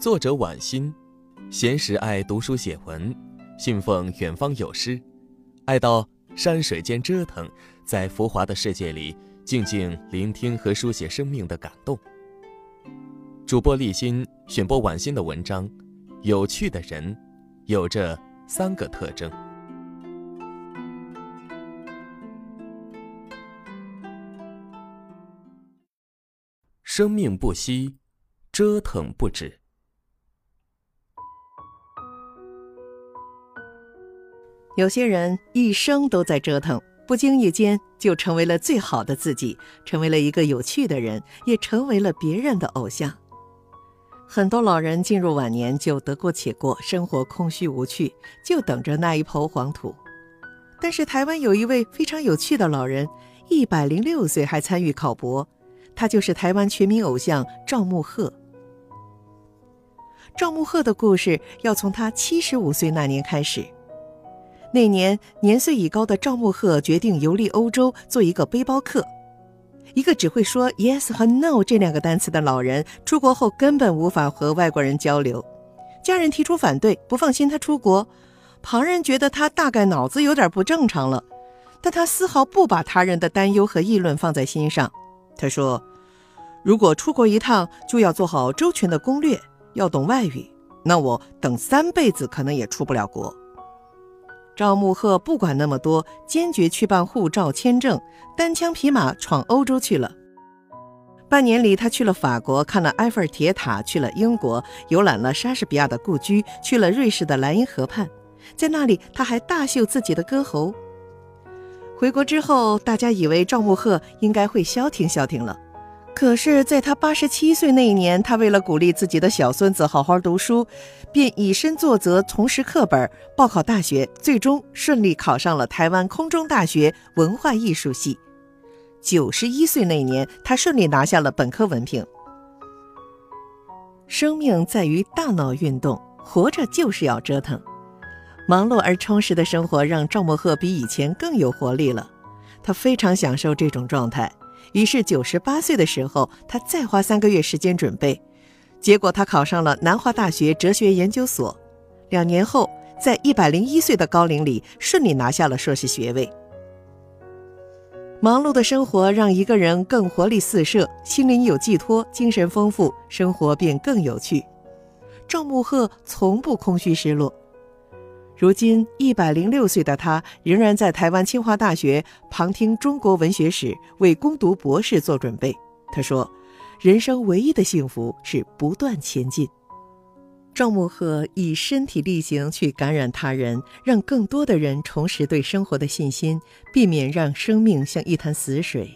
作者晚欣，闲时爱读书写文，信奉远方有诗，爱到山水间折腾，在浮华的世界里静静聆听和书写生命的感动。主播立新选播晚欣的文章，有趣的人有着三个特征。生命不息，折腾不止。有些人一生都在折腾，不经意间就成为了最好的自己，成为了一个有趣的人，也成为了别人的偶像。很多老人进入晚年就得过且过，生活空虚无趣，就等着那一抔黄土。但是台湾有一位非常有趣的老人，一百零六岁还参与考博。他就是台湾全民偶像赵慕鹤。赵慕鹤的故事要从他七十五岁那年开始。那年年岁已高的赵慕鹤决定游历欧洲，做一个背包客。一个只会说 yes 和 no 这两个单词的老人，出国后根本无法和外国人交流。家人提出反对，不放心他出国。旁人觉得他大概脑子有点不正常了，但他丝毫不把他人的担忧和议论放在心上。他说：“如果出国一趟，就要做好周全的攻略，要懂外语。那我等三辈子可能也出不了国。”赵慕鹤不管那么多，坚决去办护照、签证，单枪匹马闯欧洲去了。半年里，他去了法国，看了埃菲尔铁塔；去了英国，游览了莎士比亚的故居；去了瑞士的莱茵河畔，在那里他还大秀自己的歌喉。回国之后，大家以为赵慕鹤应该会消停消停了。可是，在他八十七岁那一年，他为了鼓励自己的小孙子好好读书，便以身作则，重拾课本，报考大学，最终顺利考上了台湾空中大学文化艺术系。九十一岁那年，他顺利拿下了本科文凭。生命在于大脑运动，活着就是要折腾。忙碌而充实的生活让赵默鹤比以前更有活力了，他非常享受这种状态。于是九十八岁的时候，他再花三个月时间准备，结果他考上了南华大学哲学研究所。两年后，在一百零一岁的高龄里，顺利拿下了硕士学位。忙碌的生活让一个人更活力四射，心灵有寄托，精神丰富，生活便更有趣。赵慕鹤从不空虚失落。如今一百零六岁的他，仍然在台湾清华大学旁听中国文学史，为攻读博士做准备。他说：“人生唯一的幸福是不断前进。”赵慕鹤以身体力行去感染他人，让更多的人重拾对生活的信心，避免让生命像一潭死水。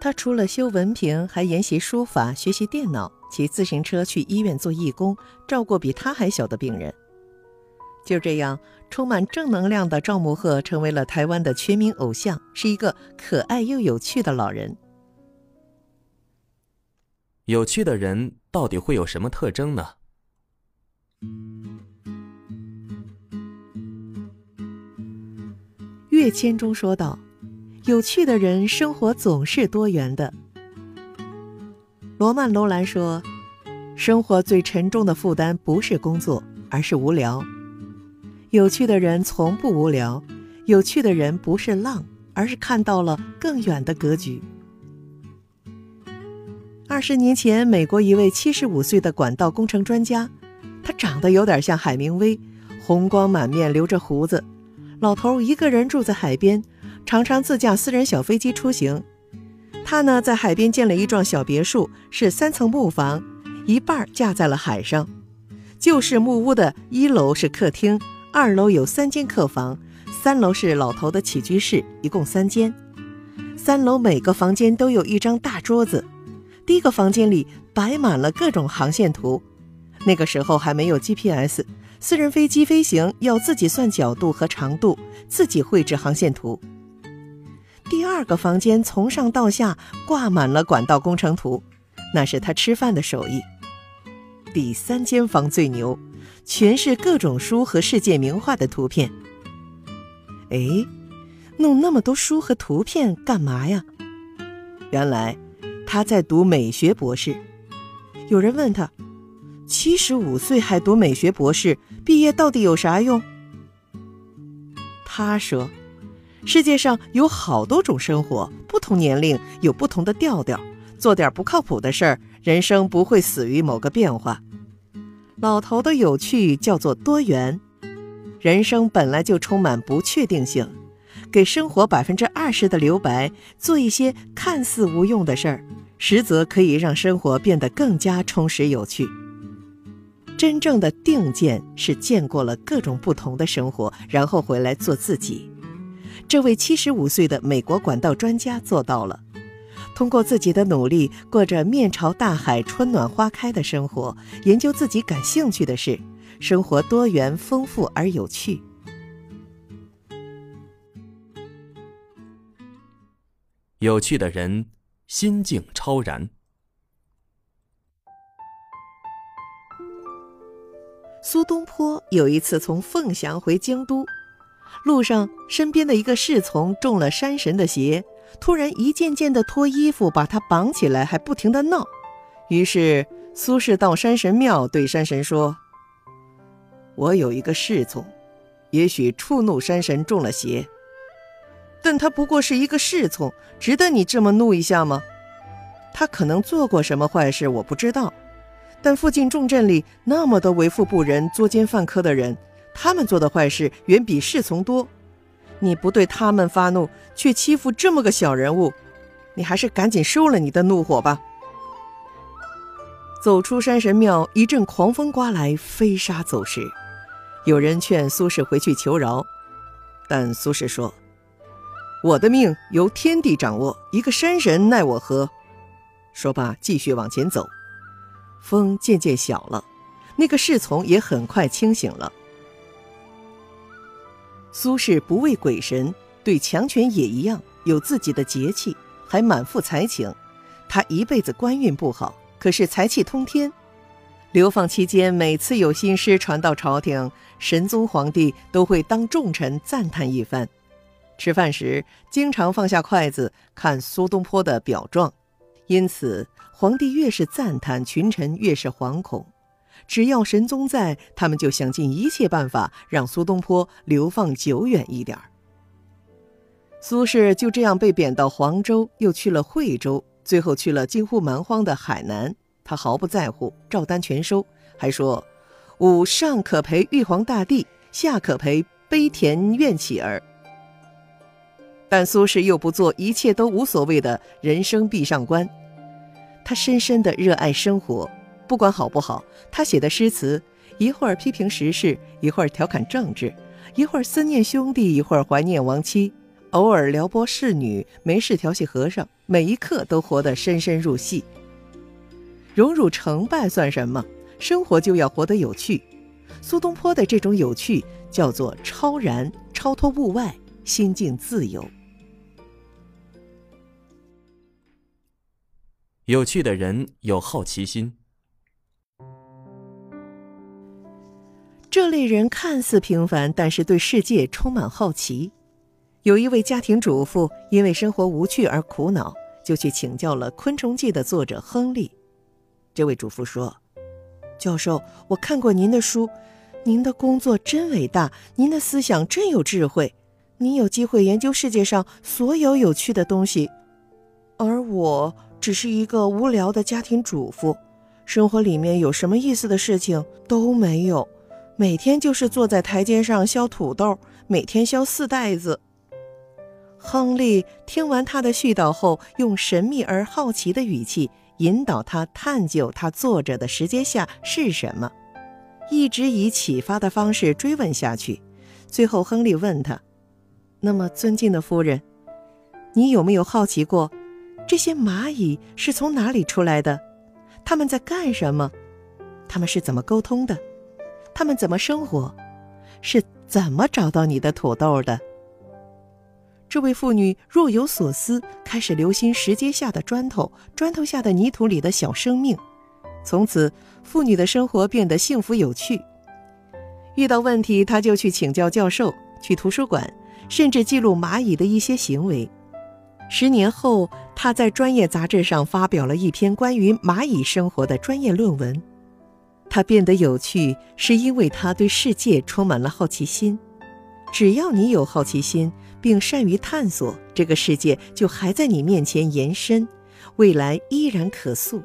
他除了修文凭，还研习书法、学习电脑，骑自行车去医院做义工，照顾比他还小的病人。就这样，充满正能量的赵慕鹤成为了台湾的全民偶像，是一个可爱又有趣的老人。有趣的人到底会有什么特征呢？跃迁中说道：“有趣的人生活总是多元的。”罗曼·罗兰说：“生活最沉重的负担不是工作，而是无聊。”有趣的人从不无聊，有趣的人不是浪，而是看到了更远的格局。二十年前，美国一位七十五岁的管道工程专家，他长得有点像海明威，红光满面，留着胡子。老头一个人住在海边，常常自驾私人小飞机出行。他呢，在海边建了一幢小别墅，是三层木房，一半架在了海上。旧式木屋的一楼是客厅。二楼有三间客房，三楼是老头的起居室，一共三间。三楼每个房间都有一张大桌子。第一个房间里摆满了各种航线图，那个时候还没有 GPS，私人飞机飞行要自己算角度和长度，自己绘制航线图。第二个房间从上到下挂满了管道工程图，那是他吃饭的手艺。第三间房最牛。全是各种书和世界名画的图片。哎，弄那么多书和图片干嘛呀？原来他在读美学博士。有人问他：“七十五岁还读美学博士，毕业到底有啥用？他说：“世界上有好多种生活，不同年龄有不同的调调。做点不靠谱的事儿，人生不会死于某个变化。老头的有趣叫做多元。人生本来就充满不确定性，给生活百分之二十的留白，做一些看似无用的事儿，实则可以让生活变得更加充实有趣。”真正的定见是见过了各种不同的生活，然后回来做自己。这位七十五岁的美国管道专家做到了，通过自己的努力，过着面朝大海、春暖花开的生活，研究自己感兴趣的事，生活多元丰富而有趣。有趣的人，心境超然。苏东坡有一次从凤翔回京都，路上身边的一个侍从中了山神的邪，突然一件件的脱衣服把他绑起来，还不停的闹。于是苏轼到山神庙对山神说：“我有一个侍从，也许触怒山神中了邪，但他不过是一个侍从，值得你这么怒一下吗？他可能做过什么坏事，我不知道。”但附近重镇里那么多为富不仁、作奸犯科的人，他们做的坏事远比侍从多。你不对他们发怒，却欺负这么个小人物，你还是赶紧收了你的怒火吧。走出山神庙，一阵狂风刮来，飞沙走石。有人劝苏轼回去求饶，但苏轼说：“我的命由天地掌握，一个山神奈我何？”说罢，继续往前走。风渐渐小了，那个侍从也很快清醒了。苏轼不畏鬼神，对强权也一样，有自己的节气，还满腹才情。他一辈子官运不好，可是才气通天。流放期间，每次有新诗传到朝廷，神宗皇帝都会当重臣赞叹一番。吃饭时，经常放下筷子看苏东坡的表状，因此。皇帝越是赞叹，群臣越是惶恐。只要神宗在，他们就想尽一切办法让苏东坡流放久远一点儿。苏轼就这样被贬到黄州，又去了惠州，最后去了近乎蛮荒的海南。他毫不在乎，照单全收，还说：“吾上可陪玉皇大帝，下可陪悲田院乞儿。”但苏轼又不做一切都无所谓的人生壁上观。他深深的热爱生活，不管好不好，他写的诗词一会儿批评时事，一会儿调侃政治，一会儿思念兄弟，一会儿怀念亡妻，偶尔撩拨侍女，没事调戏和尚，每一刻都活得深深入戏。荣辱成败算什么？生活就要活得有趣。苏东坡的这种有趣叫做超然，超脱物外，心境自由。有趣的人有好奇心，这类人看似平凡，但是对世界充满好奇。有一位家庭主妇因为生活无趣而苦恼，就去请教了《昆虫记》的作者亨利。这位主妇说：“教授，我看过您的书，您的工作真伟大，您的思想真有智慧，您有机会研究世界上所有有趣的东西，而我……”只是一个无聊的家庭主妇，生活里面有什么意思的事情都没有，每天就是坐在台阶上削土豆，每天削四袋子。亨利听完他的絮叨后，用神秘而好奇的语气引导他探究他坐着的石阶下是什么，一直以启发的方式追问下去。最后，亨利问他：“那么，尊敬的夫人，你有没有好奇过？”这些蚂蚁是从哪里出来的？他们在干什么？他们是怎么沟通的？他们怎么生活？是怎么找到你的土豆的？这位妇女若有所思，开始留心石阶下的砖头，砖头下的泥土里的小生命。从此，妇女的生活变得幸福有趣。遇到问题，她就去请教教授，去图书馆，甚至记录蚂蚁的一些行为。十年后，她在专业杂志上发表了一篇关于蚂蚁生活的专业论文。他变得有趣，是因为他对世界充满了好奇心。只要你有好奇心，并善于探索，这个世界就还在你面前延伸，未来依然可塑。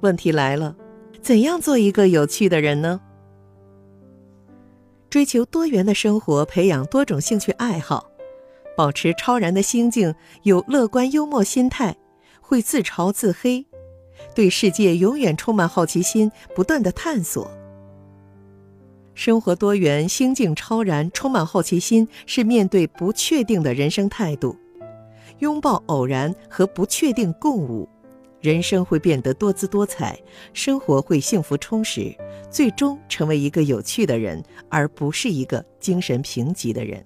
问题来了，怎样做一个有趣的人呢？追求多元的生活，培养多种兴趣爱好，保持超然的心境，有乐观幽默心态，会自嘲自黑，对世界永远充满好奇心，不断的探索。生活多元，心境超然，充满好奇心，是面对不确定的人生态度。拥抱偶然和不确定共舞，人生会变得多姿多彩，生活会幸福充实，最终成为一个有趣的人，而不是一个精神贫瘠的人。